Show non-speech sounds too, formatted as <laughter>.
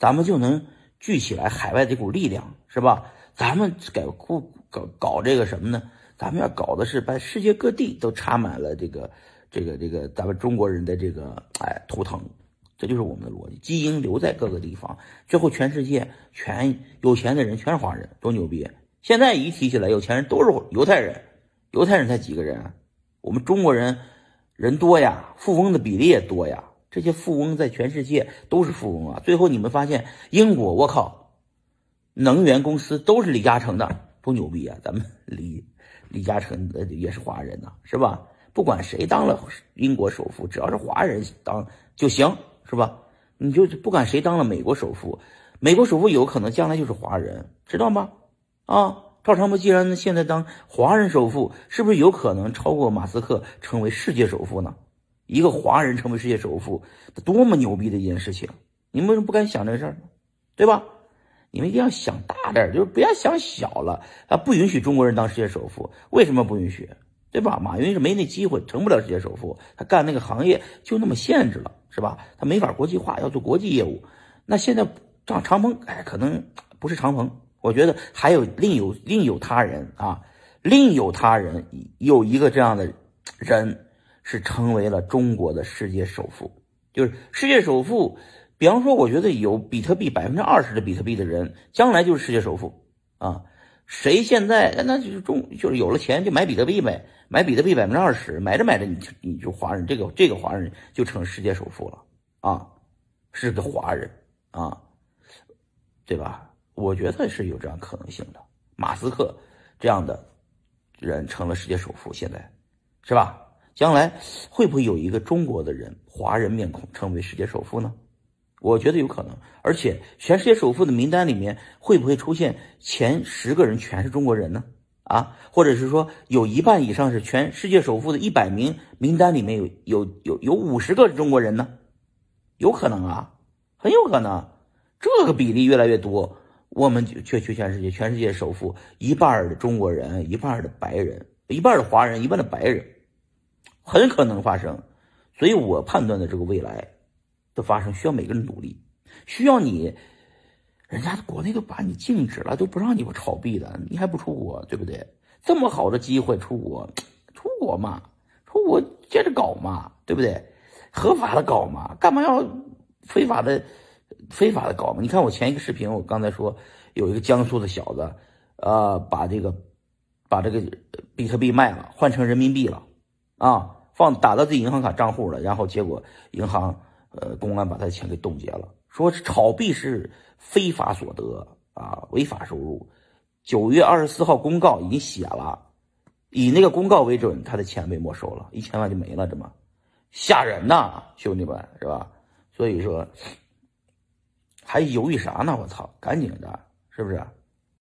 咱们就能聚起来海外的这股力量，是吧？咱们搞搞搞这个什么呢？咱们要搞的是把世界各地都插满了这个这个这个咱们中国人的这个哎图腾，这就是我们的逻辑，基因留在各个地方，最后全世界全有钱的人全是华人，多牛逼！现在一提起来，有钱人都是犹太人，犹太人才几个人？我们中国人人多呀，富翁的比例也多呀。这些富翁在全世界都是富翁啊。最后你们发现，英国，我靠，能源公司都是李嘉诚的，多牛逼啊！咱们 <laughs> 李李嘉诚也是华人呐，是吧？不管谁当了英国首富，只要是华人当就行，是吧？你就不管谁当了美国首富，美国首富有可能将来就是华人，知道吗？啊，赵长波既然现在当华人首富，是不是有可能超过马斯克成为世界首富呢？一个华人成为世界首富，多么牛逼的一件事情！你们为什么不敢想这事儿呢？对吧？你们一定要想大点儿，就是不要想小了啊！不允许中国人当世界首富，为什么不允许？对吧？马云是没那机会，成不了世界首富。他干那个行业就那么限制了，是吧？他没法国际化，要做国际业务。那现在长长鹏，哎，可能不是长鹏，我觉得还有另有另有他人啊，另有他人有一个这样的人。是成为了中国的世界首富，就是世界首富。比方说，我觉得有比特币百分之二十的比特币的人，将来就是世界首富啊。谁现在那就是中，就是有了钱就买比特币呗，买比特币百分之二十，买着买着你就你就华人，这个这个华人就成世界首富了啊，是个华人啊，对吧？我觉得是有这样可能性的。马斯克这样的人成了世界首富，现在是吧？将来会不会有一个中国的人，华人面孔成为世界首富呢？我觉得有可能，而且全世界首富的名单里面会不会出现前十个人全是中国人呢？啊，或者是说有一半以上是全世界首富的一百名名单里面有有有有五十个是中国人呢？有可能啊，很有可能，这个比例越来越多，我们就去全世界全世界首富一半的中国人，一半的白人，一半的华人，一半的白人。很可能发生，所以我判断的这个未来的发生需要每个人努力，需要你，人家国内都把你禁止了，都不让你炒币的，你还不出国，对不对？这么好的机会出国，出国嘛，出国接着搞嘛，对不对？合法的搞嘛，干嘛要非法的非法的搞嘛？你看我前一个视频，我刚才说有一个江苏的小子，呃，把这个把这个比特币卖了，换成人民币了，啊。放打到自己银行卡账户了，然后结果银行呃公安把他的钱给冻结了，说炒币是非法所得啊，违法收入。九月二十四号公告已经写了，以那个公告为准，他的钱被没收了，一千万就没了，这么吓人呐，兄弟们是吧？所以说还犹豫啥呢？我操，赶紧的，是不是？